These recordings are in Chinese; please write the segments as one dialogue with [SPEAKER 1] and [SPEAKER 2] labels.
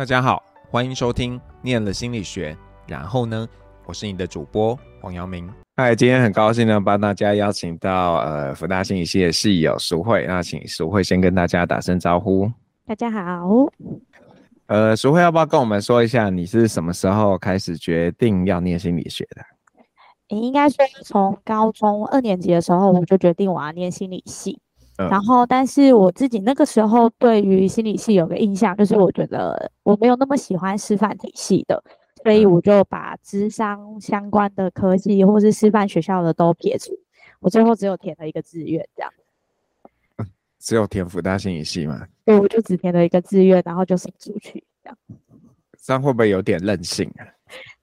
[SPEAKER 1] 大家好，欢迎收听《念了心理学》，然后呢，我是你的主播黄阳明。嗨，今天很高兴呢，帮大家邀请到呃福大心理系的室友淑慧，那请淑慧先跟大家打声招呼。
[SPEAKER 2] 大家好。
[SPEAKER 1] 呃，淑慧要不要跟我们说一下，你是什么时候开始决定要念心理学的？
[SPEAKER 2] 你应该说从高中二年级的时候，我就决定我要念心理系。然后，但是我自己那个时候对于心理系有个印象，就是我觉得我没有那么喜欢师范体系的，所以我就把智商相关的科技或是师范学校的都撇除，我最后只有填了一个志愿，这样。
[SPEAKER 1] 只有填辅大心理系吗？
[SPEAKER 2] 对，我就只填了一个志愿，然后就送出去，这样。
[SPEAKER 1] 这样会不会有点任性啊？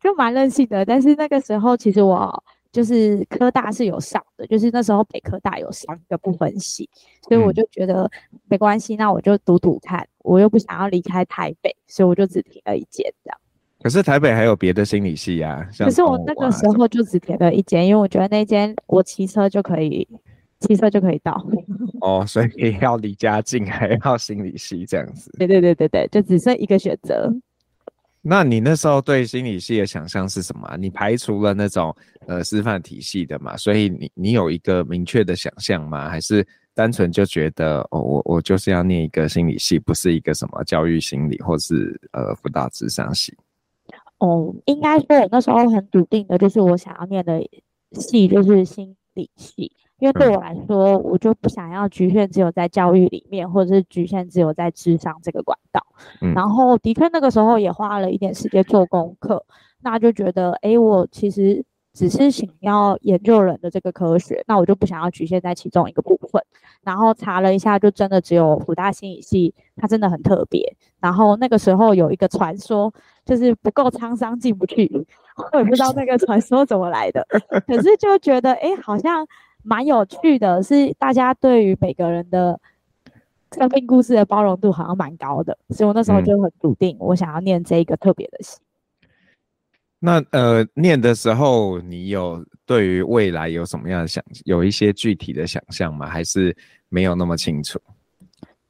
[SPEAKER 2] 就蛮任性的，但是那个时候其实我。就是科大是有上的，就是那时候北科大有上一个部分系，所以我就觉得没关系，那我就读读看，我又不想要离开台北，所以我就只填了一间这样。
[SPEAKER 1] 可是台北还有别的心理系啊，
[SPEAKER 2] 可是我那个时候就只填了一间，因为我觉得那间我骑车就可以，骑车就可以到。
[SPEAKER 1] 哦，所以要离家近，还要心理系这样子。
[SPEAKER 2] 对对对对对，就只剩一个选择。
[SPEAKER 1] 那你那时候对心理系的想象是什么？你排除了那种呃师范体系的嘛，所以你你有一个明确的想象吗？还是单纯就觉得哦，我我就是要念一个心理系，不是一个什么教育心理或是呃辅导智商系？
[SPEAKER 2] 哦，应该说我那时候很笃定的就是我想要念的系就是心理系。因为对我来说，我就不想要局限只有在教育里面，或者是局限只有在智商这个管道。嗯，然后的确那个时候也花了一点时间做功课，那就觉得，哎，我其实只是想要研究人的这个科学，那我就不想要局限在其中一个部分。然后查了一下，就真的只有辅大心理系，它真的很特别。然后那个时候有一个传说，就是不够沧桑进不去，我也不知道那个传说怎么来的，可是就觉得，哎，好像。蛮有趣的，是大家对于每个人的生命故事的包容度好像蛮高的，所以我那时候就很笃定，我想要念这一个特别的系。
[SPEAKER 1] 那呃，念的时候你有对于未来有什么样的想，有一些具体的想象吗？还是没有那么清楚？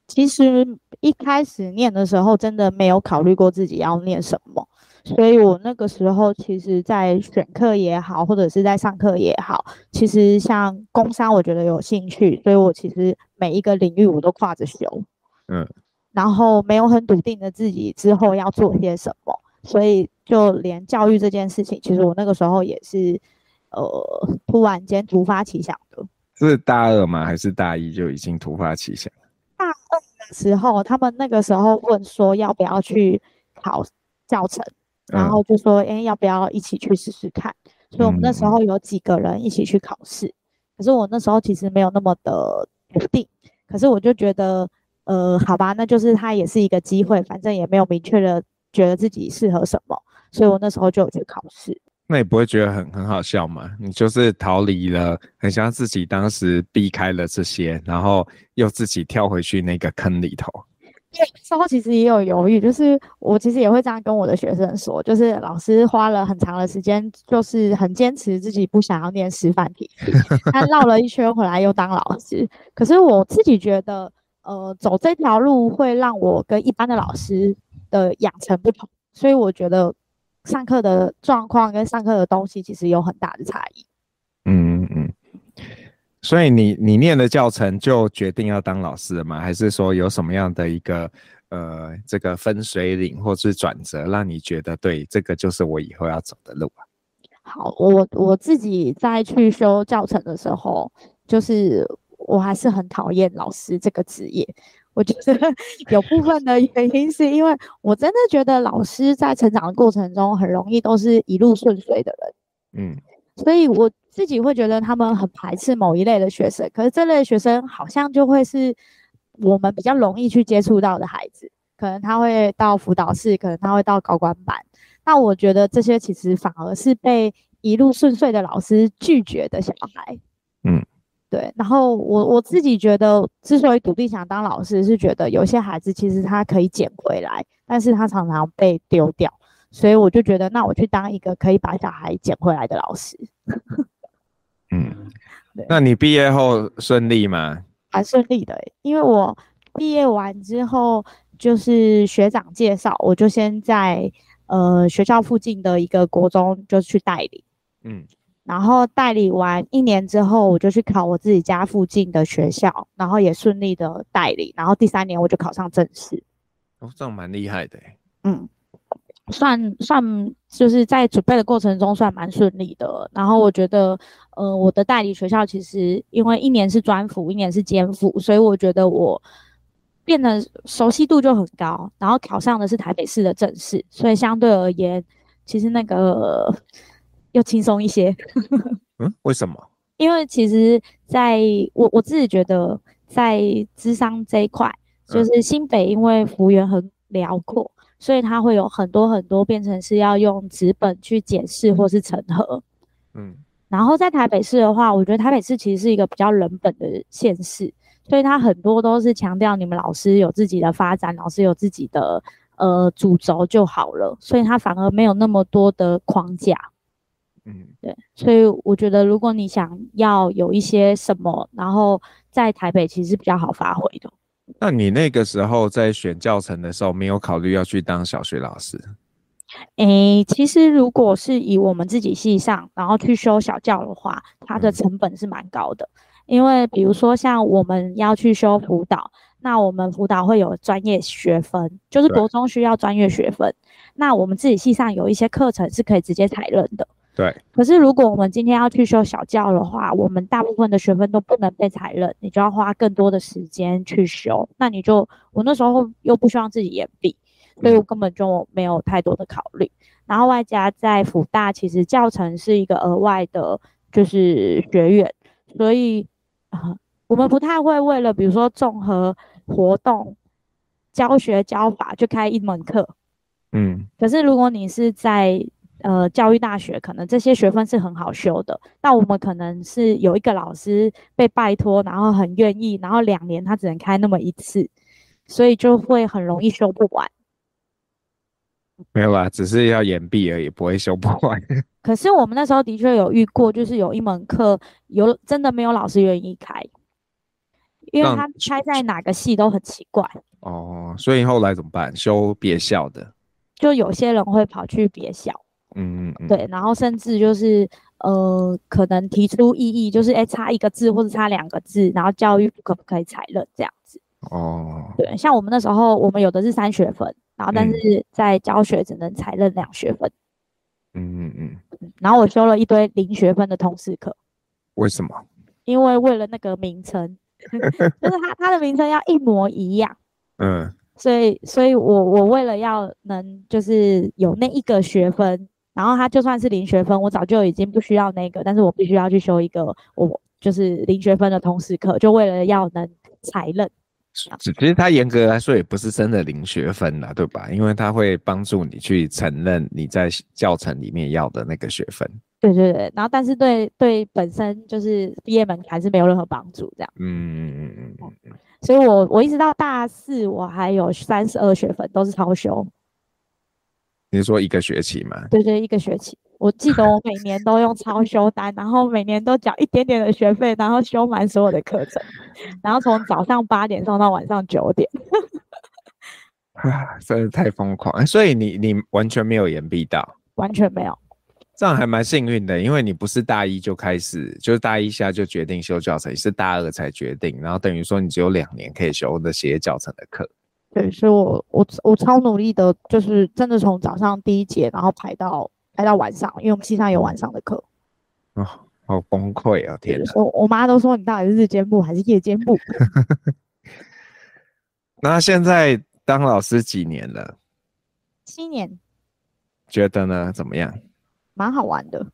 [SPEAKER 2] 其实一开始念的时候，真的没有考虑过自己要念什么。所以我那个时候，其实在选课也好，或者是在上课也好，其实像工商，我觉得有兴趣，所以我其实每一个领域我都跨着修，嗯，然后没有很笃定的自己之后要做些什么，所以就连教育这件事情，其实我那个时候也是，呃，突然间突发奇想的。
[SPEAKER 1] 是大二吗？还是大一就已经突发奇想？
[SPEAKER 2] 大二的时候，他们那个时候问说要不要去考教程。然后就说，哎、欸，要不要一起去试试看？所以我们那时候有几个人一起去考试，可是我那时候其实没有那么的笃定。可是我就觉得，呃，好吧，那就是它也是一个机会，反正也没有明确的觉得自己适合什么，所以我那时候就有去考试。
[SPEAKER 1] 那你不会觉得很很好笑吗？你就是逃离了，很像自己当时避开了这些，然后又自己跳回去那个坑里头。
[SPEAKER 2] 对，稍后其实也有犹豫，就是我其实也会这样跟我的学生说，就是老师花了很长的时间，就是很坚持自己不想要念师范体系，他绕了一圈回来又当老师。可是我自己觉得，呃，走这条路会让我跟一般的老师的养成不同，所以我觉得上课的状况跟上课的东西其实有很大的差
[SPEAKER 1] 异。所以你你念的教程就决定要当老师了吗？还是说有什么样的一个呃这个分水岭或是转折，让你觉得对这个就是我以后要走的路啊？
[SPEAKER 2] 好，我我自己在去修教程的时候，就是我还是很讨厌老师这个职业。我觉得有部分的原因是因为我真的觉得老师在成长的过程中很容易都是一路顺遂的人。嗯。所以我自己会觉得他们很排斥某一类的学生，可是这类学生好像就会是我们比较容易去接触到的孩子，可能他会到辅导室，可能他会到高管班。那我觉得这些其实反而是被一路顺遂的老师拒绝的小孩。嗯，对。然后我我自己觉得，之所以笃定想当老师，是觉得有些孩子其实他可以捡回来，但是他常常被丢掉。所以我就觉得，那我去当一个可以把小孩捡回来的老师。
[SPEAKER 1] 嗯，那你毕业后顺利吗？
[SPEAKER 2] 还顺利的，因为我毕业完之后就是学长介绍，我就先在呃学校附近的一个国中就去代理，嗯，然后代理完一年之后，我就去考我自己家附近的学校，然后也顺利的代理，然后第三年我就考上正式。
[SPEAKER 1] 哦，这样蛮厉害的，
[SPEAKER 2] 嗯。算算就是在准备的过程中算蛮顺利的，然后我觉得，呃，我的代理学校其实因为一年是专辅，一年是兼辅，所以我觉得我变得熟悉度就很高，然后考上的是台北市的正式，所以相对而言，其实那个又轻松一些。
[SPEAKER 1] 嗯，为什么？
[SPEAKER 2] 因为其实在我我自己觉得在智商这一块，就是新北因为幅员很辽阔。所以它会有很多很多变成是要用纸本去检视或是成核，嗯，然后在台北市的话，我觉得台北市其实是一个比较人本的县市，所以它很多都是强调你们老师有自己的发展，老师有自己的呃主轴就好了，所以它反而没有那么多的框架，嗯，对，所以我觉得如果你想要有一些什么，然后在台北其实是比较好发挥的。
[SPEAKER 1] 那你那个时候在选教程的时候，没有考虑要去当小学老师？
[SPEAKER 2] 诶、欸，其实如果是以我们自己系上，然后去修小教的话，它的成本是蛮高的。嗯、因为比如说像我们要去修辅导，那我们辅导会有专业学分，就是国中需要专业学分。那我们自己系上有一些课程是可以直接采认的。
[SPEAKER 1] 对，
[SPEAKER 2] 可是如果我们今天要去修小教的话，我们大部分的学分都不能被采认，你就要花更多的时间去修。那你就，我那时候又不希望自己延毕，所以我根本就没有太多的考虑。然后外加在辅大，其实教程是一个额外的，就是学员，所以啊、呃，我们不太会为了比如说综合活动、教学教法就开一门课。嗯，可是如果你是在呃，教育大学可能这些学分是很好修的，那我们可能是有一个老师被拜托，然后很愿意，然后两年他只能开那么一次，所以就会很容易修不完。
[SPEAKER 1] 没有啦，只是要延毕而已，不会修不完。
[SPEAKER 2] 可是我们那时候的确有遇过，就是有一门课有真的没有老师愿意开，因为他开在哪个系都很奇怪。
[SPEAKER 1] 哦，所以后来怎么办？修别校的？
[SPEAKER 2] 就有些人会跑去别校。嗯嗯，对，然后甚至就是呃，可能提出异议，就是哎，差一个字或者差两个字，然后教育部可不可以采认这样子？哦，对，像我们那时候，我们有的是三学分，然后但是在教学只能采认两学分。嗯嗯嗯，然后我修了一堆零学分的通识课。
[SPEAKER 1] 为什么？
[SPEAKER 2] 因为为了那个名称，就是它它的名称要一模一样。嗯，所以所以我我为了要能就是有那一个学分。然后他就算是零学分，我早就已经不需要那个，但是我必须要去修一个我就是零学分的通识课，就为了要能才认。
[SPEAKER 1] 其实他严格来说也不是真的零学分啦，对吧？因为他会帮助你去承认你在教程里面要的那个学分。
[SPEAKER 2] 对对对，然后但是对对本身就是毕业门槛是没有任何帮助，这样。嗯嗯嗯嗯嗯。所以我我一直到大四，我还有三十二学分都是超修。
[SPEAKER 1] 你是说一个学期吗？
[SPEAKER 2] 对对，一个学期。我记得我每年都用超修单，然后每年都缴一点点的学费，然后修满所有的课程，然后从早上八点上到晚上九点。
[SPEAKER 1] 啊，真是太疯狂！所以你你完全没有延毕到？
[SPEAKER 2] 完全没有。
[SPEAKER 1] 这样还蛮幸运的，因为你不是大一就开始，就是大一下就决定修教程，是大二才决定，然后等于说你只有两年可以修那些教程的课。
[SPEAKER 2] 对，所以我我我超努力的，就是真的从早上第一节，然后排到排到晚上，因为我们系上有晚上的课。
[SPEAKER 1] 哦，好崩溃啊！天哪！
[SPEAKER 2] 我我妈都说你到底是日间部还是夜间部？
[SPEAKER 1] 那现在当老师几年了？
[SPEAKER 2] 七年。
[SPEAKER 1] 觉得呢？怎么样？
[SPEAKER 2] 蛮好玩的。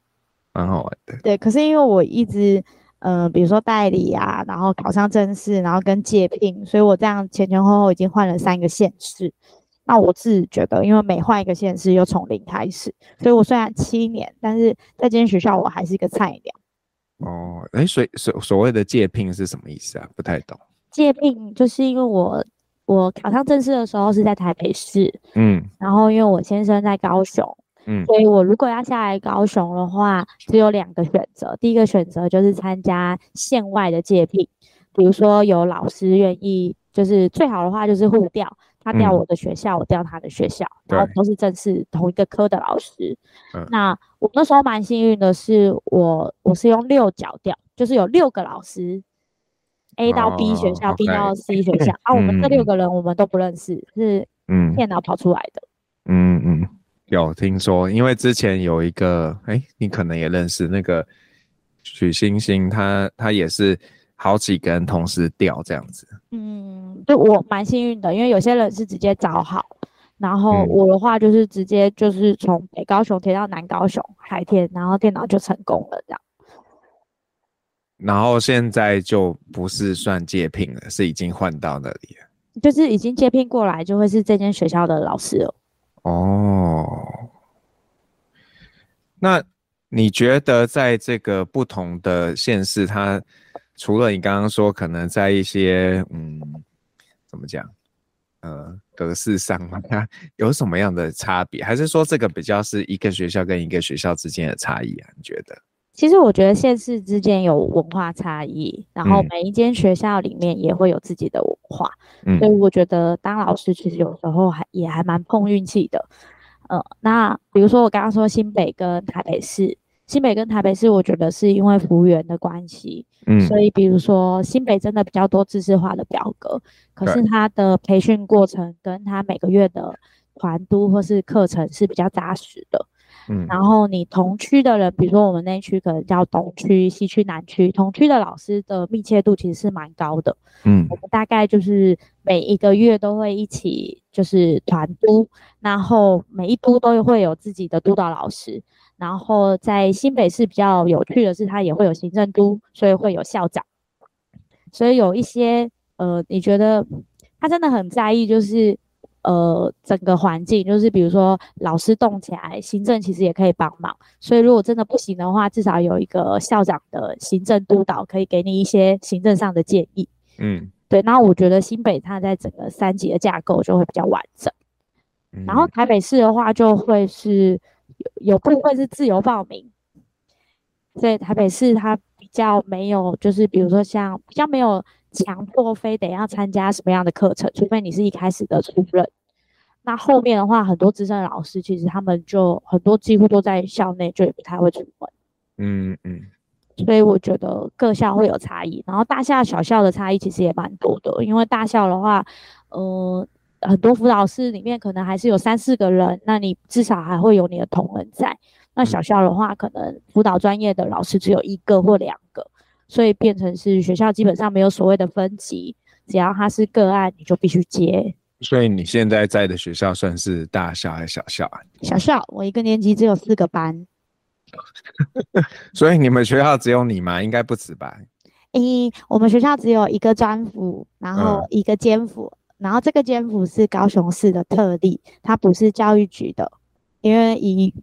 [SPEAKER 1] 蛮好玩的。
[SPEAKER 2] 对，可是因为我一直。嗯、呃，比如说代理啊，然后考上正式，然后跟借聘，所以我这样前前后后已经换了三个县市。那我自己觉得，因为每换一个县市又从零开始，所以我虽然七年，但是在这间学校我还是一个菜鸟。
[SPEAKER 1] 哦，哎，所所所谓的借聘是什么意思啊？不太懂。
[SPEAKER 2] 借聘就是因为我我考上正式的时候是在台北市，嗯，然后因为我先生在高雄。嗯，所以我如果要下来高雄的话，只有两个选择。第一个选择就是参加县外的借聘，比如说有老师愿意，就是最好的话就是互调，他调我的学校，嗯、我调他的学校，然后都是正式同一个科的老师。嗯、那我那时候蛮幸运的是，我我是用六角调，就是有六个老师，A 到 B 学校、哦、，B 到 C 学校。啊，我们这六个人我们都不认识，嗯、是嗯电脑跑出来的。
[SPEAKER 1] 嗯嗯，有听说，因为之前有一个，哎，你可能也认识那个许星星，他他也是。好几个人同时掉这样子，
[SPEAKER 2] 嗯，就我蛮幸运的，因为有些人是直接找好，然后我的话就是直接就是从北高雄贴到南高雄海天，然后电脑就成功了这样。
[SPEAKER 1] 然后现在就不是算借聘了，是已经换到那里了，
[SPEAKER 2] 就是已经借聘过来就会是这间学校的老师了。
[SPEAKER 1] 哦，那你觉得在这个不同的县市，它除了你刚刚说，可能在一些嗯，怎么讲，呃，格式上，它有什么样的差别？还是说这个比较是一个学校跟一个学校之间的差异啊？你觉得？
[SPEAKER 2] 其实我觉得县市之间有文化差异，然后每一间学校里面也会有自己的文化，嗯，所以我觉得当老师其实有时候还也还蛮碰运气的。呃，那比如说我刚刚说新北跟台北市。新北跟台北市，我觉得是因为服务员的关系，嗯，所以比如说新北真的比较多知识化的表格，可是它的培训过程跟它每个月的团督或是课程是比较扎实的，嗯，然后你同区的人，比如说我们那区可能叫东区、西区、南区，同区的老师的密切度其实是蛮高的，嗯，我们大概就是每一个月都会一起就是团督，然后每一督都会有自己的督导老师。然后在新北市比较有趣的是，它也会有行政督，所以会有校长，所以有一些呃，你觉得他真的很在意，就是呃整个环境，就是比如说老师动起来，行政其实也可以帮忙。所以如果真的不行的话，至少有一个校长的行政督导，可以给你一些行政上的建议。嗯，对。然后我觉得新北它在整个三级的架构就会比较完整，然后台北市的话就会是。有部分是自由报名，所以台北市它比较没有，就是比如说像比较没有强迫非得要参加什么样的课程，除非你是一开始的初任。那后面的话，很多资深的老师其实他们就很多几乎都在校内，就也不太会出门。嗯嗯。所以我觉得各校会有差异，然后大校小校的差异其实也蛮多的，因为大校的话，呃。很多辅导室里面可能还是有三四个人，那你至少还会有你的同仁在。那小校的话，可能辅导专业的老师只有一个或两个，所以变成是学校基本上没有所谓的分级，只要他是个案，你就必须接。
[SPEAKER 1] 所以你现在在的学校算是大校还是小校啊？
[SPEAKER 2] 小校，我一个年级只有四个班。
[SPEAKER 1] 所以你们学校只有你吗？应该不止吧？
[SPEAKER 2] 诶、欸，我们学校只有一个专辅，然后一个兼辅。嗯然后这个监辅是高雄市的特例，它不是教育局的，因为以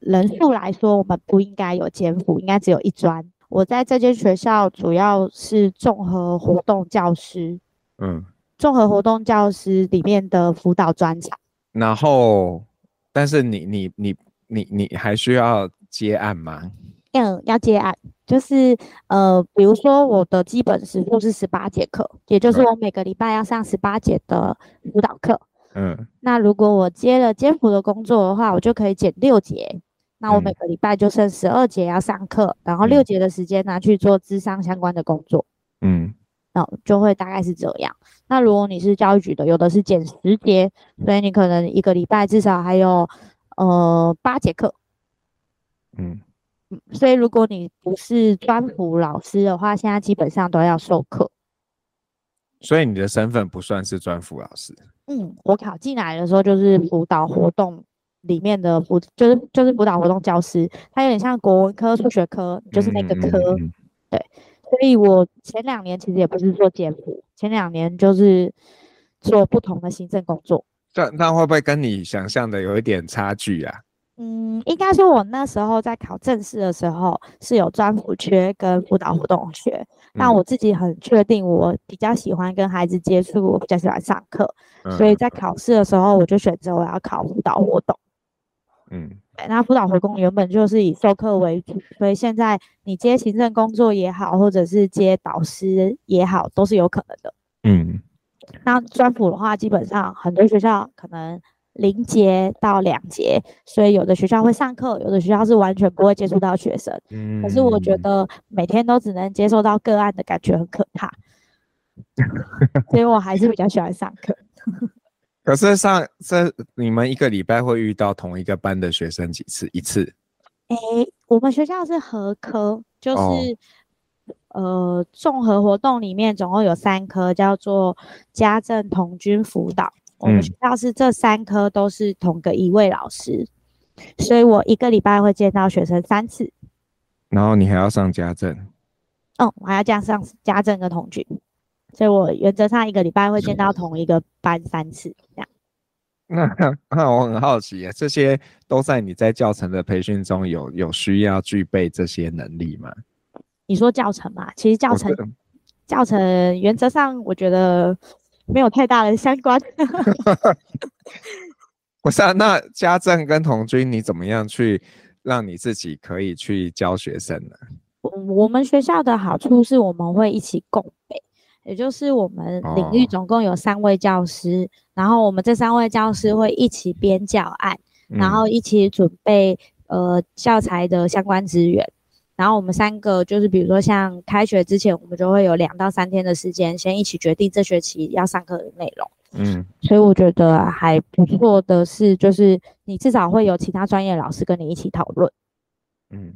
[SPEAKER 2] 人数来说，我们不应该有监辅，应该只有一专。我在这间学校主要是综合活动教师，嗯，综合活动教师里面的辅导专长。
[SPEAKER 1] 然后，但是你你你你你还需要接案吗？
[SPEAKER 2] 嗯，要接案，就是呃，比如说我的基本时数是十八节课，也就是我每个礼拜要上十八节的辅导课。嗯，那如果我接了监辅的工作的话，我就可以减六节，那我每个礼拜就剩十二节要上课，然后六节的时间拿去做智商相关的工作。嗯，那就会大概是这样。那如果你是教育局的，有的是减十节，所以你可能一个礼拜至少还有呃八节课。嗯。所以，如果你不是专辅老师的话，现在基本上都要授课。
[SPEAKER 1] 所以你的身份不算是专辅老师。
[SPEAKER 2] 嗯，我考进来的时候就是辅导活动里面的辅，就是就是辅导活动教师，他有点像国文科、数学科，就是那个科。嗯嗯嗯、对，所以我前两年其实也不是做监辅，前两年就是做不同的行政工作。
[SPEAKER 1] 这那会不会跟你想象的有一点差距啊？
[SPEAKER 2] 嗯，应该说，我那时候在考正式的时候是有专辅缺跟辅导活动缺，但我自己很确定，我比较喜欢跟孩子接触，我比较喜欢上课，所以在考试的时候我就选择我要考辅导活动。嗯，对，那辅导活动原本就是以授课为主，所以现在你接行政工作也好，或者是接导师也好，都是有可能的。嗯，那专辅的话，基本上很多学校可能零节到两节，所以有的学校会上课，有的学校是完全不会接触到学生。嗯，可是我觉得每天都只能接受到个案的感觉很可怕，所以我还是比较喜欢上课。
[SPEAKER 1] 可是上这你们一个礼拜会遇到同一个班的学生几次？一次？
[SPEAKER 2] 哎，我们学校是合科，就是。哦呃，综合活动里面总共有三科，叫做家政、童军、辅导。我们学校是这三科都是同个一位老师，嗯、所以我一个礼拜会见到学生三次。
[SPEAKER 1] 然后你还要上家政？
[SPEAKER 2] 嗯，我还要加上家政跟童军，所以我原则上一个礼拜会见到同一个班三次。这样。
[SPEAKER 1] 那 那我很好奇啊，这些都在你在教程的培训中有有需要具备这些能力吗？
[SPEAKER 2] 你说教程嘛？其实教程教程原则上我觉得没有太大的相关。
[SPEAKER 1] 不是啊，那家政跟童军，你怎么样去让你自己可以去教学生呢？
[SPEAKER 2] 我们学校的好处是我们会一起共备，也就是我们领域总共有三位教师，哦、然后我们这三位教师会一起编教案，嗯、然后一起准备呃教材的相关资源。然后我们三个就是，比如说像开学之前，我们就会有两到三天的时间，先一起决定这学期要上课的内容。嗯，所以我觉得还不错的是，就是你至少会有其他专业老师跟你一起讨论。
[SPEAKER 1] 嗯，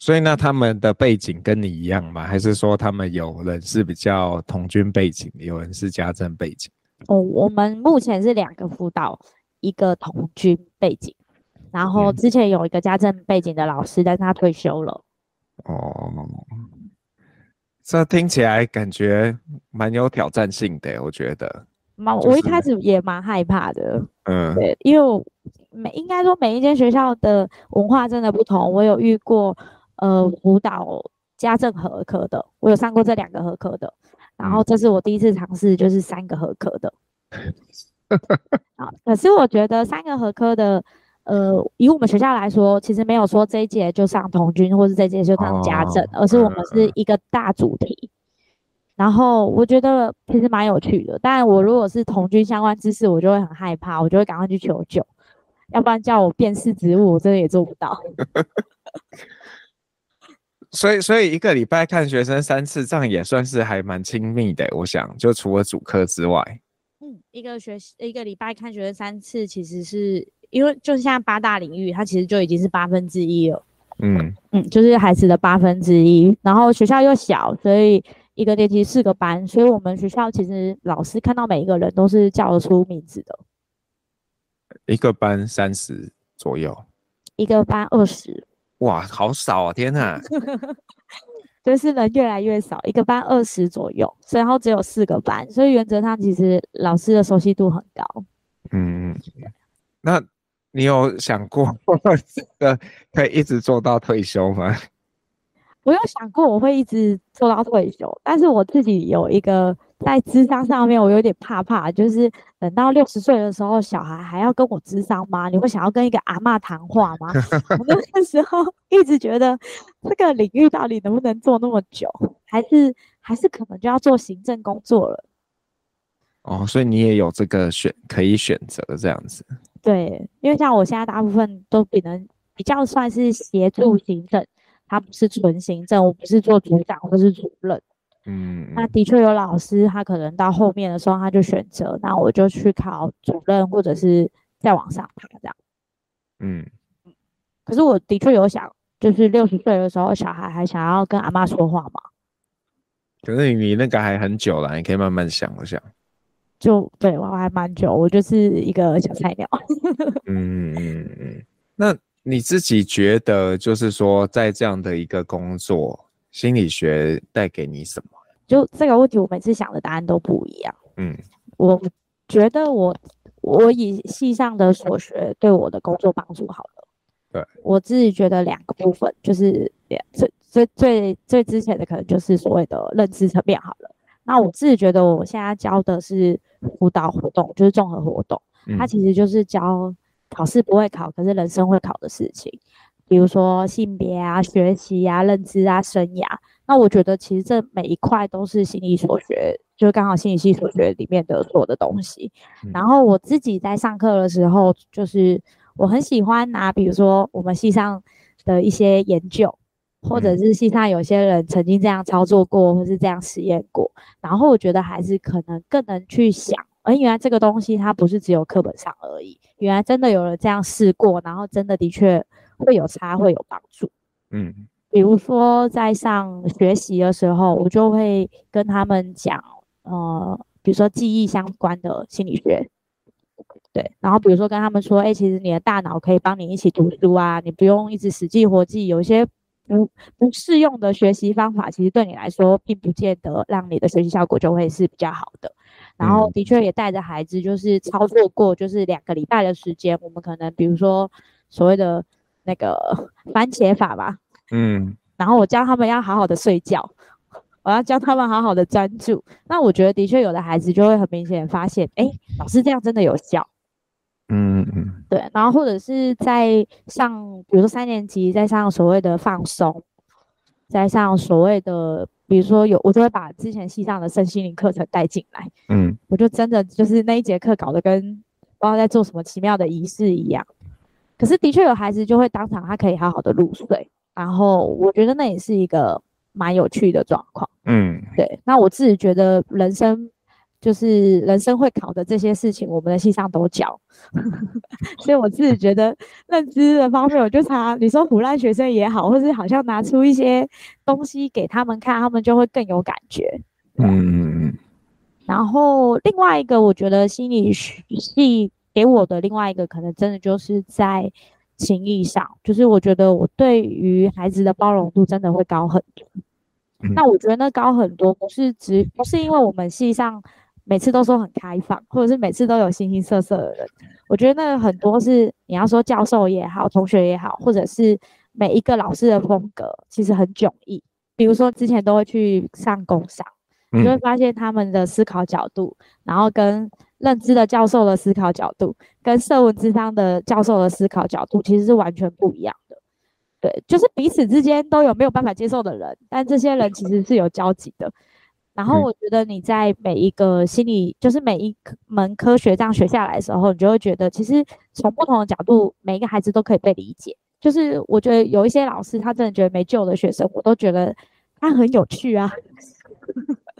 [SPEAKER 1] 所以那他们的背景跟你一样吗？还是说他们有人是比较童军背景，有人是家政背景？
[SPEAKER 2] 哦，我们目前是两个辅导，一个童军背景。然后之前有一个家政背景的老师，但是他退休了。
[SPEAKER 1] 哦，这听起来感觉蛮有挑战性的，我觉得。
[SPEAKER 2] 蛮，我一开始也蛮害怕的。嗯，对，因为每应该说每一间学校的文化真的不同。我有遇过呃舞蹈家政合科的，我有上过这两个合科的，然后这是我第一次尝试就是三个合科的。啊，可是我觉得三个合科的。呃，以我们学校来说，其实没有说这一节就上童军，或是这一节就上家政，哦、而是我们是一个大主题。嗯、然后我觉得其实蛮有趣的，但我如果是童军相关知识，我就会很害怕，我就会赶快去求救，要不然叫我辨识植物，我真的也做不到。
[SPEAKER 1] 所以，所以一个礼拜看学生三次，这样也算是还蛮亲密的。我想，就除了主课之外，
[SPEAKER 2] 嗯，一个学一个礼拜看学生三次，其实是。因为就像八大领域，它其实就已经是八分之一了。嗯嗯，就是孩子的八分之一。然后学校又小，所以一个年级四个班，所以我们学校其实老师看到每一个人都是叫得出名字的。
[SPEAKER 1] 一个班三十左右，
[SPEAKER 2] 一个班二十。
[SPEAKER 1] 哇，好少啊！天哪，
[SPEAKER 2] 就是人越来越少，一个班二十左右，然后只有四个班，所以原则上其实老师的熟悉度很高。嗯，
[SPEAKER 1] 那。你有想过 这个可以一直做到退休吗？
[SPEAKER 2] 我有想过我会一直做到退休，但是我自己有一个在智商上面，我有点怕怕，就是等到六十岁的时候，小孩还要跟我智商吗？你会想要跟一个阿嬷谈话吗？我那个时候一直觉得这个领域到底能不能做那么久，还是还是可能就要做行政工作了。
[SPEAKER 1] 哦，所以你也有这个选可以选择这样子。
[SPEAKER 2] 对，因为像我现在大部分都比能比较算是协助行政，他不是纯行政，我不是做组长或是主任。嗯，那的确有老师，他可能到后面的时候他就选择，那我就去考主任，或者是再往上爬这样。嗯，可是我的确有想，就是六十岁的时候，小孩还想要跟阿妈说话嘛？
[SPEAKER 1] 可是你那个还很久了，你可以慢慢想一想。
[SPEAKER 2] 就对我还蛮久，我就是一个小菜鸟。
[SPEAKER 1] 嗯嗯嗯，那你自己觉得，就是说，在这样的一个工作，心理学带给你什么？
[SPEAKER 2] 就这个问题，我每次想的答案都不一样。嗯，我觉得我我以系上的所学对我的工作帮助好了。对，我自己觉得两个部分，就是两最最最最之前的可能就是所谓的认知层面好了。那我自己觉得，我现在教的是辅导活动，就是综合活动。它其实就是教考试不会考，可是人生会考的事情，比如说性别啊、学习啊、认知啊、生涯。那我觉得其实这每一块都是心理所学就刚好心理系所学里面的所有的东西。然后我自己在上课的时候，就是我很喜欢拿，比如说我们系上的一些研究，或者是系上有些人曾经这样操作过，或是这样实验过。然后我觉得还是可能更能去想，而原来这个东西它不是只有课本上而已，原来真的有人这样试过，然后真的的确会有差，会有帮助。嗯。比如说，在上学习的时候，我就会跟他们讲，呃，比如说记忆相关的心理学，对。然后比如说跟他们说，哎，其实你的大脑可以帮你一起读书啊，你不用一直死记活记。有一些不不适用的学习方法，其实对你来说，并不见得让你的学习效果就会是比较好的。然后的确也带着孩子，就是操作过，就是两个礼拜的时间，我们可能比如说所谓的那个 番茄法吧。嗯，然后我教他们要好好的睡觉，我要教他们好好的专注。那我觉得的确有的孩子就会很明显发现，哎，老师这样真的有效。嗯嗯，对。然后或者是在上，比如说三年级在上所谓的放松，在上所谓的，比如说有，我就会把之前系上的身心灵课程带进来。嗯，我就真的就是那一节课搞得跟不知道在做什么奇妙的仪式一样。可是的确有孩子就会当场他可以好好的入睡。然后我觉得那也是一个蛮有趣的状况，嗯，对。那我自己觉得人生就是人生会考的这些事情，我们的系上都教，所以我自己觉得认知的方面，我就查你说腐烂学生也好，或是好像拿出一些东西给他们看，他们就会更有感觉，嗯嗯嗯。然后另外一个，我觉得心理系给我的另外一个可能真的就是在。情谊上，就是我觉得我对于孩子的包容度真的会高很多。嗯、那我觉得那高很多，不是只不是因为我们系上每次都说很开放，或者是每次都有形形色色的人。我觉得那个很多是你要说教授也好，同学也好，或者是每一个老师的风格，其实很迥异。比如说之前都会去上工商，你就会发现他们的思考角度，然后跟。认知的教授的思考角度，跟社文之商的教授的思考角度，其实是完全不一样的。对，就是彼此之间都有没有办法接受的人，但这些人其实是有交集的。然后我觉得你在每一个心理，就是每一门科学这样学下来的时候，你就会觉得，其实从不同的角度，每一个孩子都可以被理解。就是我觉得有一些老师，他真的觉得没救的学生，我都觉得他很有趣啊。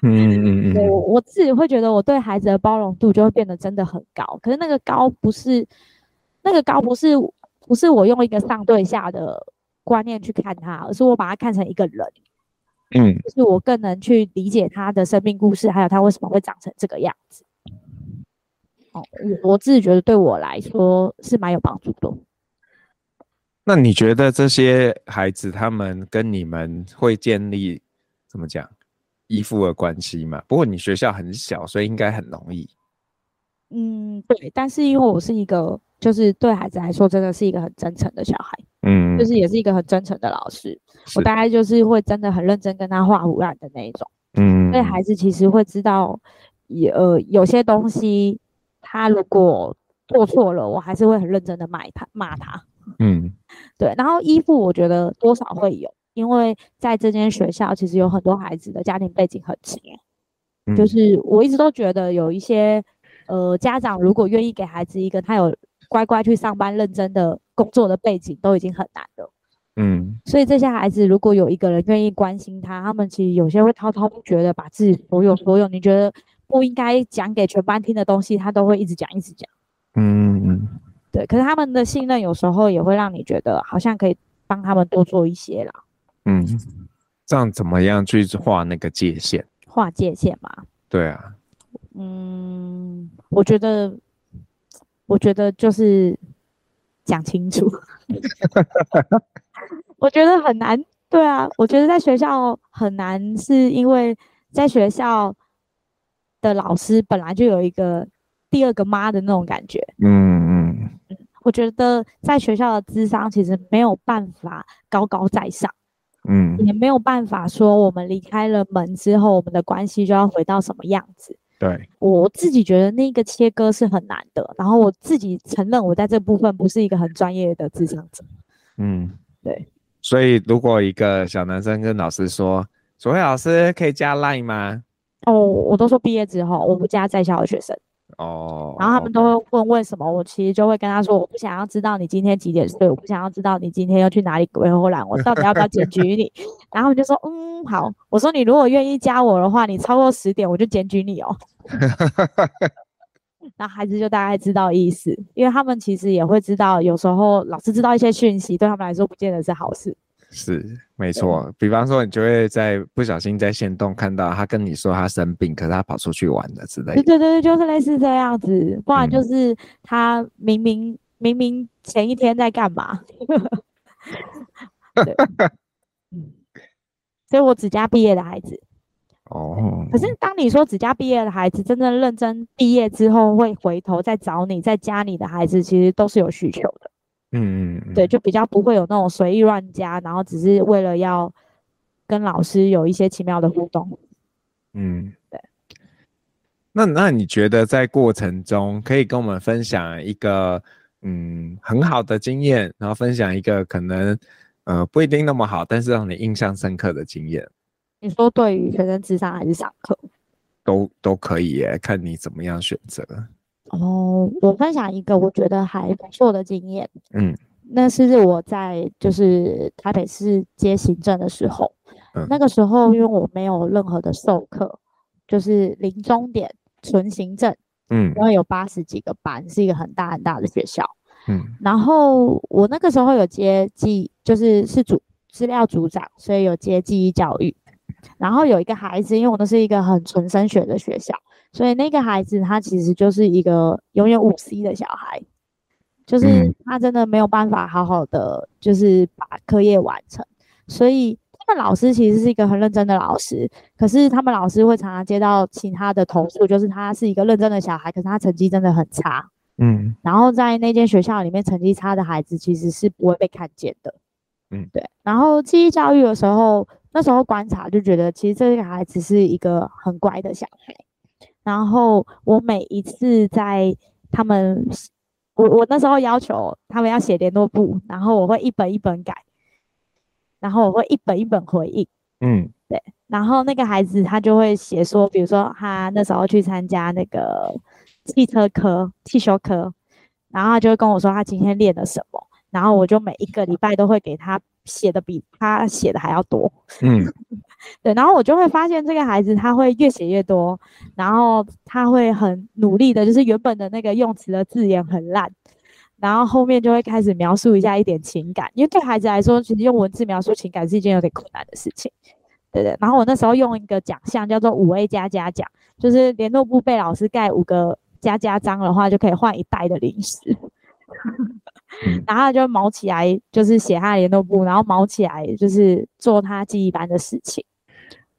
[SPEAKER 2] 嗯嗯嗯，我我自己会觉得我对孩子的包容度就会变得真的很高，可是那个高不是那个高不是不是我用一个上对下的观念去看他，而是我把他看成一个人，嗯，就是我更能去理解他的生命故事，还有他为什么会长成这个样子。哦，我我自己觉得对我来说是蛮有帮助的。
[SPEAKER 1] 那你觉得这些孩子他们跟你们会建立怎么讲？依附的关系吗，不过你学校很小，所以应该很容易。
[SPEAKER 2] 嗯，对，但是因为我是一个，就是对孩子来说，真的是一个很真诚的小孩，嗯，就是也是一个很真诚的老师。我大概就是会真的很认真跟他画虎烂的那一种，嗯，所以孩子其实会知道，也呃有些东西，他如果做错了，我还是会很认真的骂他，骂他，嗯，对。然后依附，我觉得多少会有。因为在这间学校，其实有很多孩子的家庭背景很强，嗯，就是我一直都觉得有一些呃家长如果愿意给孩子一个他有乖乖去上班、认真的工作的背景，都已经很难了。嗯，所以这些孩子如果有一个人愿意关心他，他们其实有些会滔滔不绝的把自己所有所有你觉得不应该讲给全班听的东西，他都会一直讲一直讲。嗯嗯，对。可是他们的信任有时候也会让你觉得好像可以帮他们多做一些啦。嗯，
[SPEAKER 1] 这样怎么样去画那个界限？
[SPEAKER 2] 画界限嘛？
[SPEAKER 1] 对啊。
[SPEAKER 2] 嗯，我觉得，我觉得就是讲清楚。我觉得很难。对啊，我觉得在学校很难，是因为在学校的老师本来就有一个第二个妈的那种感觉。嗯嗯。我觉得在学校的智商其实没有办法高高在上。嗯，也没有办法说我们离开了门之后，我们的关系就要回到什么样子。
[SPEAKER 1] 对，
[SPEAKER 2] 我自己觉得那个切割是很难的。然后我自己承认，我在这部分不是一个很专业的智商者。嗯，对。
[SPEAKER 1] 所以如果一个小男生跟老师说：“所谓老师可以加 Line 吗？”
[SPEAKER 2] 哦，我都说毕业之后，我不加在校的学生。
[SPEAKER 1] 哦，
[SPEAKER 2] 然后他们都会问为什么，我其实就会跟他说，我不想要知道你今天几点睡，我不想要知道你今天要去哪里鬼后懒，我到底要不要检举你？然后我就说，嗯，好，我说你如果愿意加我的话，你超过十点我就检举你哦。然后孩子就大概知道意思，因为他们其实也会知道，有时候老师知道一些讯息，对他们来说不见得是好事。
[SPEAKER 1] 是，没错。比方说，你就会在不小心在线动看到他跟你说他生病，可是他跑出去玩了之类的。
[SPEAKER 2] 对对对，就是类似这样子。不然就是他明明、嗯、明明前一天在干嘛？所以我只加毕业的孩子。
[SPEAKER 1] 哦。
[SPEAKER 2] 可是当你说只加毕业的孩子，真正认真毕业之后会回头再找你再加你的孩子，其实都是有需求的。
[SPEAKER 1] 嗯嗯，
[SPEAKER 2] 对，就比较不会有那种随意乱加，然后只是为了要跟老师有一些奇妙的互动。
[SPEAKER 1] 嗯，对。那那你觉得在过程中可以跟我们分享一个嗯很好的经验，然后分享一个可能呃不一定那么好，但是让你印象深刻的经验？
[SPEAKER 2] 你说对于学生智商还是上课？
[SPEAKER 1] 都都可以耶，看你怎么样选择。
[SPEAKER 2] 哦，我分享一个我觉得还不错的经验。
[SPEAKER 1] 嗯，
[SPEAKER 2] 那是我在就是台北市接行政的时候，
[SPEAKER 1] 嗯，
[SPEAKER 2] 那个时候因为我没有任何的授课，就是零终点纯行政。
[SPEAKER 1] 嗯，
[SPEAKER 2] 然后有八十几个班，是一个很大很大的学校。
[SPEAKER 1] 嗯，
[SPEAKER 2] 然后我那个时候有接记，就是是组资料组长，所以有接记忆教育。然后有一个孩子，因为我那是一个很纯升学的学校。所以那个孩子他其实就是一个永远五 C 的小孩，就是他真的没有办法好好的就是把课业完成。所以他们老师其实是一个很认真的老师，可是他们老师会常常接到其他的投诉，就是他是一个认真的小孩，可是他成绩真的很差。
[SPEAKER 1] 嗯，
[SPEAKER 2] 然后在那间学校里面，成绩差的孩子其实是不会被看见的。
[SPEAKER 1] 嗯，
[SPEAKER 2] 对。然后记忆教育的时候，那时候观察就觉得，其实这个孩子是一个很乖的小孩。然后我每一次在他们，我我那时候要求他们要写联络簿，然后我会一本一本改，然后我会一本一本回应。
[SPEAKER 1] 嗯，
[SPEAKER 2] 对。然后那个孩子他就会写说，比如说他那时候去参加那个汽车科、汽修科，然后他就会跟我说他今天练了什么，然后我就每一个礼拜都会给他写的比他写的还要多。
[SPEAKER 1] 嗯。
[SPEAKER 2] 对，然后我就会发现这个孩子他会越写越多，然后他会很努力的，就是原本的那个用词的字眼很烂，然后后面就会开始描述一下一点情感，因为对孩子来说，其实用文字描述情感是一件有点困难的事情，对对。然后我那时候用一个奖项叫做五 A 加加奖，就是联络部被老师盖五个加加章的话，就可以换一袋的零食。然后他就毛起来，就是写他的联络簿，然后毛起来就是做他记忆班的事情。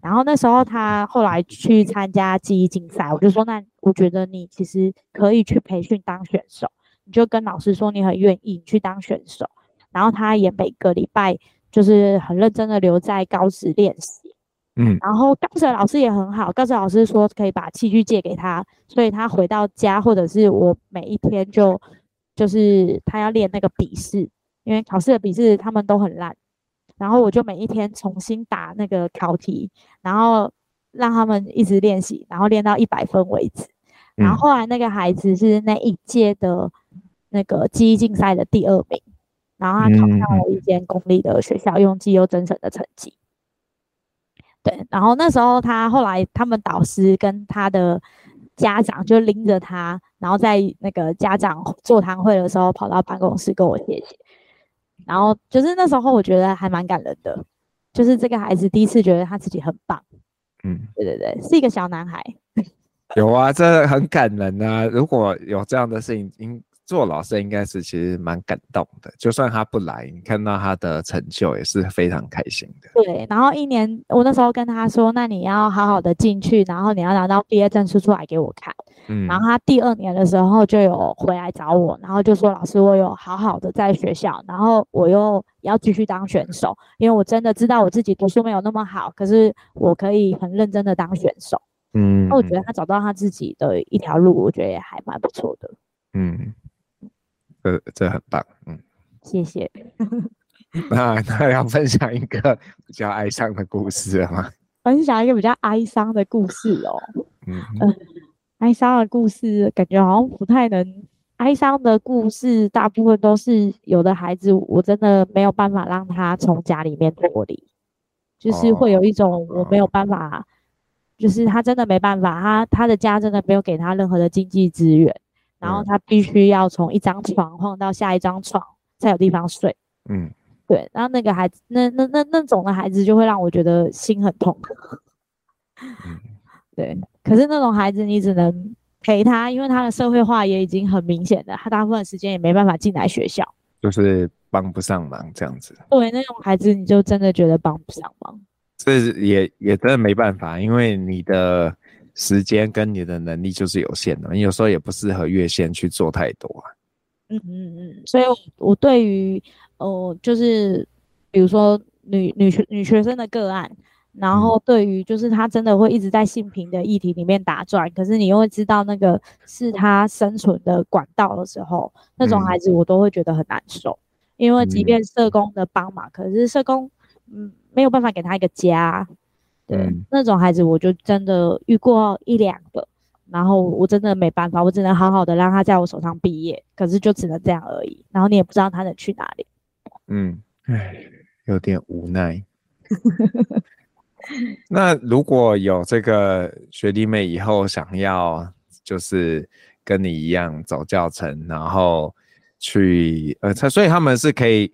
[SPEAKER 2] 然后那时候他后来去参加记忆竞赛，我就说：“那我觉得你其实可以去培训当选手，你就跟老师说你很愿意去当选手。”然后他也每个礼拜就是很认真的留在高职练习。
[SPEAKER 1] 嗯，
[SPEAKER 2] 然后高职老师也很好，高职老师说可以把器具借给他，所以他回到家或者是我每一天就。就是他要练那个笔试，因为考试的笔试他们都很烂，然后我就每一天重新打那个考题，然后让他们一直练习，然后练到一百分为止。然后后来那个孩子是那一届的那个记忆竞赛的第二名，然后他考上了一间公立的学校，用绩优增成的成绩。对，然后那时候他后来他们导师跟他的。家长就拎着他，然后在那个家长座谈会的时候，跑到办公室跟我谢谢。然后就是那时候，我觉得还蛮感人的，就是这个孩子第一次觉得他自己很棒。
[SPEAKER 1] 嗯，
[SPEAKER 2] 对对对，是一个小男孩。
[SPEAKER 1] 有啊，这很感人啊！如果有这样的事情，应。做老师应该是其实蛮感动的，就算他不来，你看到他的成就也是非常开心的。
[SPEAKER 2] 对，然后一年，我那时候跟他说，那你要好好的进去，然后你要拿到毕业证书出来给我看。
[SPEAKER 1] 嗯，
[SPEAKER 2] 然后他第二年的时候就有回来找我，然后就说老师，我有好好的在学校，然后我又要继续当选手，因为我真的知道我自己读书没有那么好，可是我可以很认真的当选手。
[SPEAKER 1] 嗯，
[SPEAKER 2] 那我觉得他找到他自己的一条路，我觉得也还蛮不错的。
[SPEAKER 1] 嗯。这这很棒，嗯，
[SPEAKER 2] 谢谢。
[SPEAKER 1] 那那要分享一个比较哀伤的故事了吗？
[SPEAKER 2] 分享一个比较哀伤的故事哦。
[SPEAKER 1] 嗯，
[SPEAKER 2] 呃，哀伤的故事感觉好像不太能。哀伤的故事大部分都是有的孩子，我真的没有办法让他从家里面脱离，就是会有一种我没有办法，就是他真的没办法，他他的家真的没有给他任何的经济资源，然后他必须要从一张床晃到下一张床才有地方睡。
[SPEAKER 1] 嗯，
[SPEAKER 2] 对，然后那个孩子，那那那那种的孩子就会让我觉得心很痛。
[SPEAKER 1] 嗯，
[SPEAKER 2] 对，可是那种孩子你只能。陪他，因为他的社会化也已经很明显的，他大部分时间也没办法进来学校，
[SPEAKER 1] 就是帮不上忙这样子。
[SPEAKER 2] 对，那种孩子你就真的觉得帮不上忙。
[SPEAKER 1] 这也也真的没办法，因为你的时间跟你的能力就是有限的，你有时候也不适合越线去做太多啊。
[SPEAKER 2] 嗯嗯嗯，所以我对于呃，就是比如说女女学女学生的个案。然后对于就是她真的会一直在性平的议题里面打转，可是你又会知道那个是她生存的管道的时候，那种孩子我都会觉得很难受，因为即便社工的帮忙，可是社工嗯没有办法给他一个家，对，那种孩子我就真的遇过一两个，然后我真的没办法，我只能好好的让他在我手上毕业，可是就只能这样而已，然后你也不知道他能去哪里，
[SPEAKER 1] 嗯，唉，有点无奈。那如果有这个学弟妹以后想要就是跟你一样走教程，然后去呃，他所以他们是可以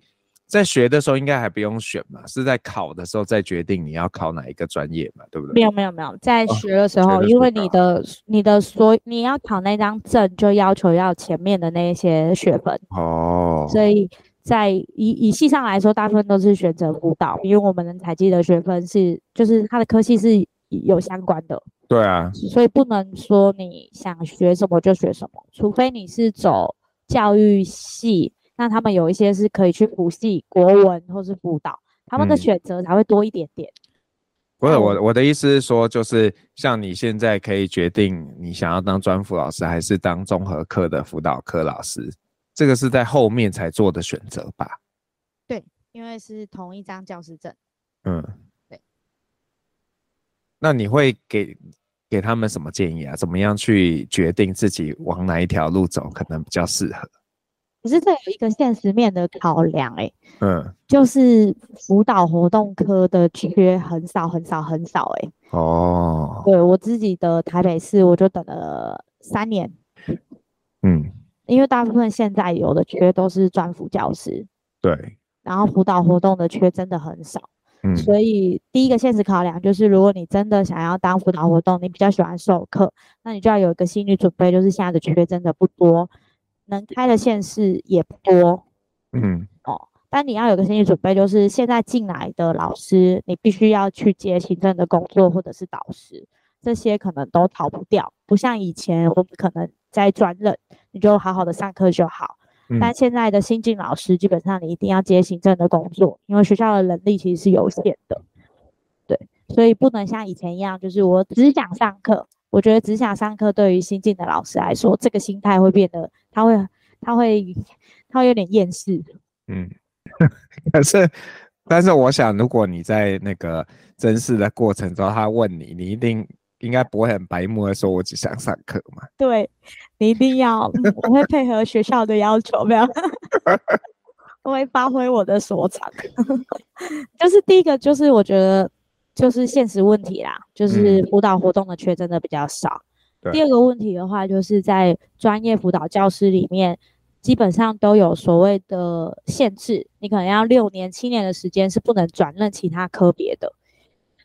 [SPEAKER 1] 在学的时候应该还不用选嘛，是在考的时候再决定你要考哪一个专业嘛，对不对？
[SPEAKER 2] 没有没有没有，在学的时候，哦、因为你的你的所你要考那张证就要求要前面的那些学分
[SPEAKER 1] 哦，
[SPEAKER 2] 所以。在以以系上来说，大部分都是选择辅导，因为我们能采计的学分是，就是它的科系是有相关的。
[SPEAKER 1] 对啊，
[SPEAKER 2] 所以不能说你想学什么就学什么，除非你是走教育系，那他们有一些是可以去补习国文或是辅导，他们的选择才会多一点点。
[SPEAKER 1] 不是我我的意思是说，就是像你现在可以决定你想要当专辅老师，还是当综合课的辅导科老师。这个是在后面才做的选择吧？
[SPEAKER 2] 对，因为是同一张教师证。
[SPEAKER 1] 嗯，
[SPEAKER 2] 对。
[SPEAKER 1] 那你会给给他们什么建议啊？怎么样去决定自己往哪一条路走可能比较适合？
[SPEAKER 2] 可是这有一个现实面的考量，欸，哎，
[SPEAKER 1] 嗯，
[SPEAKER 2] 就是辅导活动科的缺很少很少很少，欸，哎。
[SPEAKER 1] 哦。
[SPEAKER 2] 对，我自己的台北市，我就等了三年。
[SPEAKER 1] 嗯。
[SPEAKER 2] 因为大部分现在有的缺都是专辅教师，
[SPEAKER 1] 对，
[SPEAKER 2] 然后辅导活动的缺真的很少，
[SPEAKER 1] 嗯，
[SPEAKER 2] 所以第一个现实考量就是，如果你真的想要当辅导活动，你比较喜欢授课，那你就要有一个心理准备，就是现在的缺真的不多，能开的县市也不多，
[SPEAKER 1] 嗯，
[SPEAKER 2] 哦，但你要有个心理准备，就是现在进来的老师，你必须要去接行政的工作或者是导师，这些可能都逃不掉，不像以前我们可能。在专任，你就好好的上课就好。嗯。但现在的新进老师，基本上你一定要接行政的工作，因为学校的能力其实是有限的。对，所以不能像以前一样，就是我只想上课。我觉得只想上课，对于新进的老师来说，这个心态会变得，他会，他会，他会有点厌世。
[SPEAKER 1] 嗯，可是，但是我想，如果你在那个甄试的过程中，他问你，你一定。应该不会很白目的说，我只想上课嘛。
[SPEAKER 2] 对，你一定要，我会配合学校的要求，没有，我会发挥我的所长。就是第一个，就是我觉得就是现实问题啦，就是辅导活动的缺真的比较少。嗯。第二个问题的话，就是在专业辅导教师里面，基本上都有所谓的限制，你可能要六年、七年的时间是不能转任其他科别的。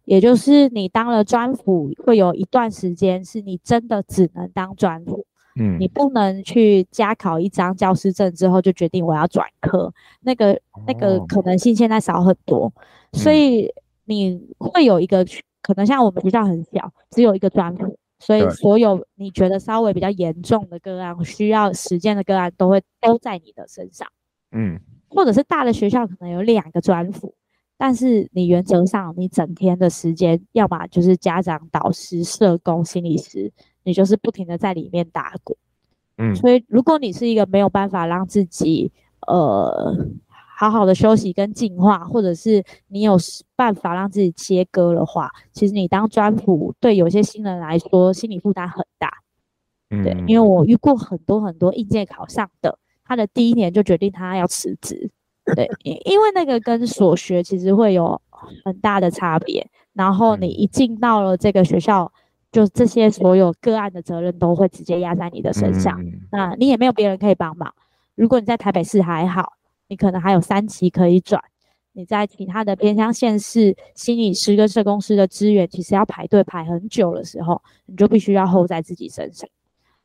[SPEAKER 2] 也就是你当了专辅，会有一段时间是你真的只能当专辅，
[SPEAKER 1] 嗯，
[SPEAKER 2] 你不能去加考一张教师证之后就决定我要转科，那个那个可能性现在少很多，哦，所以你会有一个可能像我们学校很小，只有一个专辅，所以所有你觉得稍微比较严重的个案，需要时间的个案都会都在你的身上，
[SPEAKER 1] 嗯，
[SPEAKER 2] 或者是大的学校可能有两个专辅。但是你原则上，你整天的时间，要么就是家长、导师、社工、心理师，你就是不停的在里面打滚。
[SPEAKER 1] 嗯，
[SPEAKER 2] 所以如果你是一个没有办法让自己呃好好的休息跟进化，或者是你有办法让自己切割的话，其实你当专辅对有些新人来说心理负担很大。
[SPEAKER 1] 嗯，
[SPEAKER 2] 对，因为我遇过很多很多应届考上的，他的第一年就决定他要辞职。对，因因为那个跟所学其实会有很大的差别。然后你一进到了这个学校，就这些所有个案的责任都会直接压在你的身上。
[SPEAKER 1] 嗯、
[SPEAKER 2] 那你也没有别人可以帮忙。如果你在台北市还好，你可能还有三期可以转。你在其他的偏乡县市，心理师跟社工师的资源其实要排队排很久的时候，你就必须要 hold 在自己身上。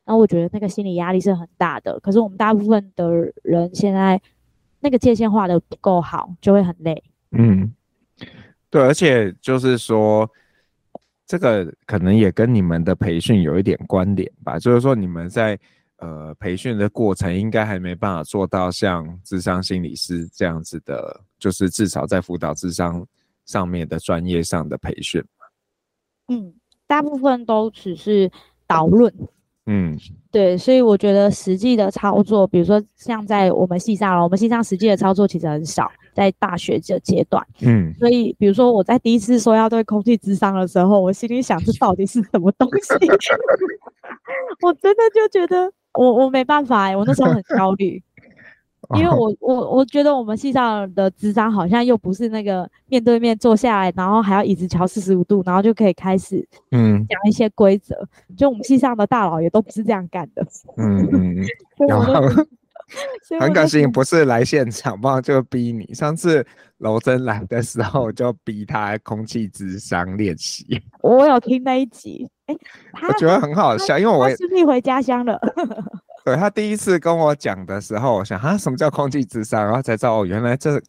[SPEAKER 2] 那我觉得那个心理压力是很大的。可是我们大部分的人现在那个界限画得不够好，就会很累。
[SPEAKER 1] 嗯。对，而且就是说，这个可能也跟你们的培训有一点关联吧。就是说，你们在呃培训的过程，应该还没办法做到像智商心理师这样子的，就是至少在辅导智商上面的专业上的培训。
[SPEAKER 2] 嗯，大部分都只是导论。
[SPEAKER 1] 嗯，
[SPEAKER 2] 对，所以我觉得实际的操作，比如说像在我们系上了，我们系上实际的操作其实很少，在大学这阶段，
[SPEAKER 1] 嗯，
[SPEAKER 2] 所以比如说我在第一次说要对空气智商的时候，我心里想这到底是什么东西？我真的就觉得我我没办法哎、欸，我那时候很焦虑。因为我我我觉得我们系上的智商好像又不是那个面对面坐下来，然后还要椅子调四十五度，然后就可以开始嗯讲一些规则。嗯、就我们系上的大佬也都不是这样干的。
[SPEAKER 1] 嗯嗯嗯。然后很可惜不是来现场，不然就逼你。上次楼真来的时候就逼他空气智商练习。
[SPEAKER 2] 我有听那一集，哎、欸，
[SPEAKER 1] 我觉得很好笑，因为我也
[SPEAKER 2] 顺利回家乡了。
[SPEAKER 1] 对，他第一次跟我讲的时候，我想啊，什么叫空气智商？然后才知道哦，原来这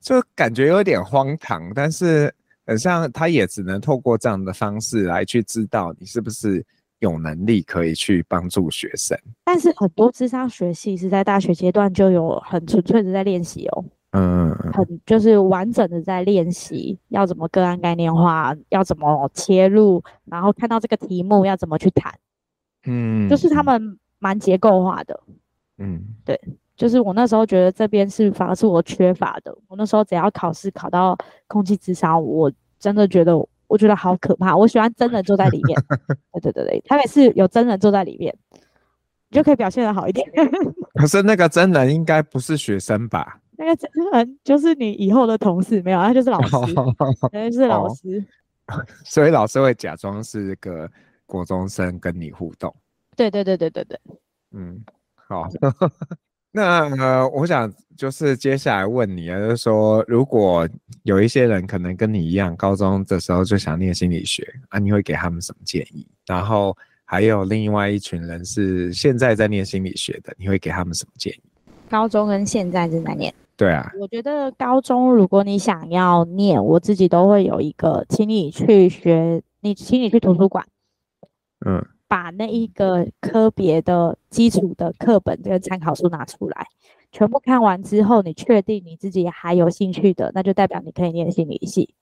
[SPEAKER 1] 就感觉有点荒唐，但是很像他也只能透过这样的方式来去知道你是不是有能力可以去帮助学生。
[SPEAKER 2] 但是很多智商学系是在大学阶段就有很纯粹的在练习哦，
[SPEAKER 1] 嗯，
[SPEAKER 2] 很就是完整的在练习要怎么个案概念化，要怎么切入，然后看到这个题目要怎么去谈，
[SPEAKER 1] 嗯，
[SPEAKER 2] 就是他们。蛮结构化的，
[SPEAKER 1] 嗯，
[SPEAKER 2] 对，就是我那时候觉得这边是反而是我缺乏的。我那时候只要考试考到空气智商，我真的觉得我觉得好可怕。我喜欢真人坐在里面，对对对对，台北是有真人坐在里面，你就可以表现的好一点。
[SPEAKER 1] 可是那个真人应该不是学生吧？
[SPEAKER 2] 那个真人就是你以后的同事，没有，他就是老师，那、哦、是老师、
[SPEAKER 1] 哦，所以老师会假装是个国中生跟你互动。
[SPEAKER 2] 对对对对对对，
[SPEAKER 1] 嗯，好，那呃，我想就是接下来问你啊，就是说，如果有一些人可能跟你一样，高中的时候就想念心理学啊，你会给他们什么建议？然后还有另外一群人是现在在念心理学的，你会给他们什么建议？
[SPEAKER 2] 高中跟现在正在念？
[SPEAKER 1] 对啊，
[SPEAKER 2] 我觉得高中如果你想要念，我自己都会有一个，请你去学，你请你去图书馆，
[SPEAKER 1] 嗯。
[SPEAKER 2] 把那一个科别的基础的课本跟参考书拿出来，全部看完之后，你确定你自己还有兴趣的，那就代表你可以念心理系。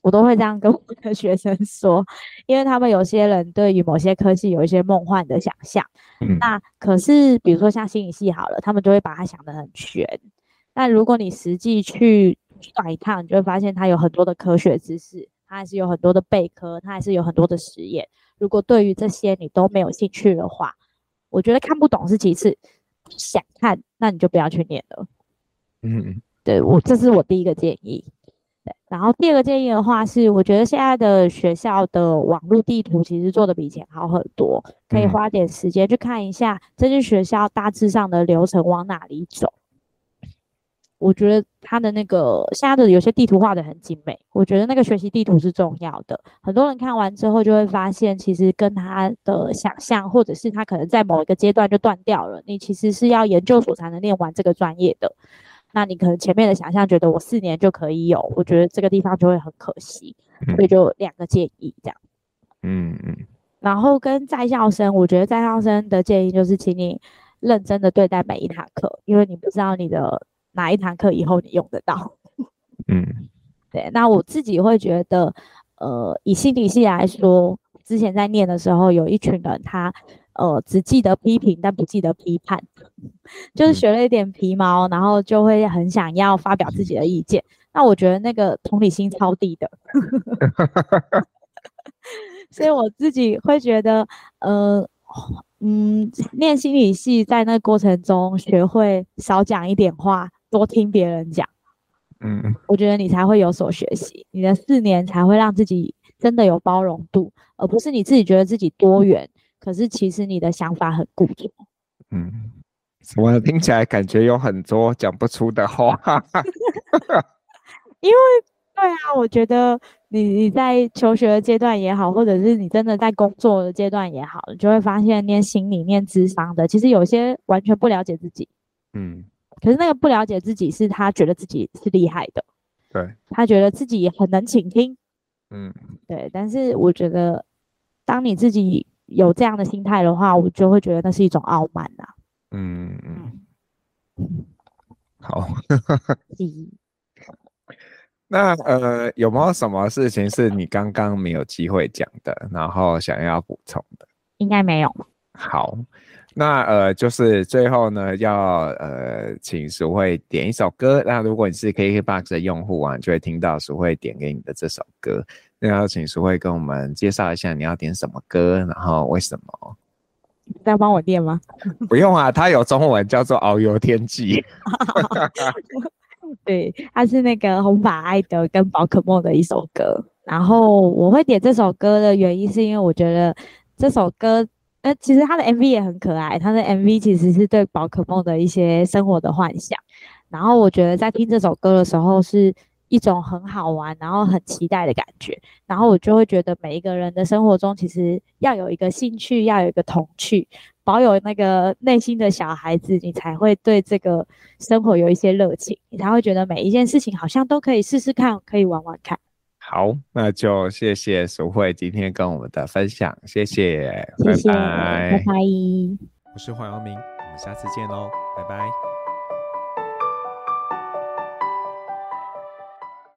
[SPEAKER 2] 我都会这样跟我的学生说，因为他们有些人对于某些科系有一些梦幻的想象。
[SPEAKER 1] 嗯。
[SPEAKER 2] 那可是，比如说像心理系好了，他们就会把它想得很玄。但如果你实际去转一趟，你就会发现它有很多的科学知识，它还是有很多的备课，它还是有很多的实验。如果对于这些你都没有兴趣的话，我觉得看不懂是其次，想看那你就不要去念了。
[SPEAKER 1] 嗯，
[SPEAKER 2] 对，我这是我第一个建议。对，然后第二个建议的话是，我觉得现在的学校的网络地图其实做的比以前好很多，可以花点时间去看一下这些学校大致上的流程往哪里走。我觉得他的那个现在的有些地图画的很精美，我觉得那个学习地图是重要的。很多人看完之后就会发现，其实跟他的想象，或者是他可能在某一个阶段就断掉了。你其实是要研究所才能念完这个专业的，那你可能前面的想象觉得我四年就可以有，我觉得这个地方就会很可惜。所以就两个建议这样。
[SPEAKER 1] 嗯嗯。
[SPEAKER 2] 然后跟在校生，我觉得在校生的建议就是，请你认真的对待每一堂课，因为你不知道你的。哪一堂课以后你用得到？
[SPEAKER 1] 嗯，
[SPEAKER 2] 对。那我自己会觉得，呃，以心理系来说，之前在念的时候，有一群人他，呃只记得批评但不记得批判，就是学了一点皮毛，然后就会很想要发表自己的意见。那我觉得那个同理心超低的，所以我自己会觉得，呃，嗯，念心理系在那个过程中学会少讲一点话，多听别人讲。嗯，我觉得你才会有所学习，你的四年才会让自己真的有包容度，而不是你自己觉得自己多元，可是其实你的想法很固执。
[SPEAKER 1] 嗯，我听起来感觉有很多讲不出的话。
[SPEAKER 2] 因为对啊，我觉得你你在求学的阶段也好，或者是你真的在工作的阶段也好，你就会发现念心理、念智商的，其实有些完全不了解自己。嗯。可是那个不了解自己，是他觉得自己是厉害的，
[SPEAKER 1] 对，
[SPEAKER 2] 他觉得自己很能倾听，
[SPEAKER 1] 嗯，
[SPEAKER 2] 对。但是我觉得，当你自己有这样的心态的话，我就会觉得那是一种傲慢呐、啊。
[SPEAKER 1] 嗯嗯，好。那呃，有没有什么事情是你刚刚没有机会讲的，然后想要补充的？
[SPEAKER 2] 应该没有。
[SPEAKER 1] 好。那呃，就是最后呢，要呃，请淑慧点一首歌。那如果你是 KKBOX 的用户啊，你就会听到淑慧点给你的这首歌。那要请淑慧跟我们介绍一下你要点什么歌，然后为什么？
[SPEAKER 2] 要帮我点吗？
[SPEAKER 1] 不用啊，它有中文，叫做《遨游天际》。
[SPEAKER 2] 对，它是那个红发艾德跟宝可梦的一首歌。然后我会点这首歌的原因，是因为我觉得这首歌。那，其实他的 MV 也很可爱，他的 MV 其实是对宝可梦的一些生活的幻想。然后我觉得在听这首歌的时候，是一种很好玩，然后很期待的感觉。然后我就会觉得每一个人的生活中，其实要有一个兴趣，要有一个童趣，保有那个内心的小孩子，你才会对这个生活有一些热情，你才会觉得每一件事情好像都可以试试看，可以玩玩看。
[SPEAKER 1] 好，那就谢谢淑慧今天跟我们的分享，谢谢，谢谢拜拜，
[SPEAKER 2] 拜拜。
[SPEAKER 1] 我是黄耀明，我们下次见喽，拜拜。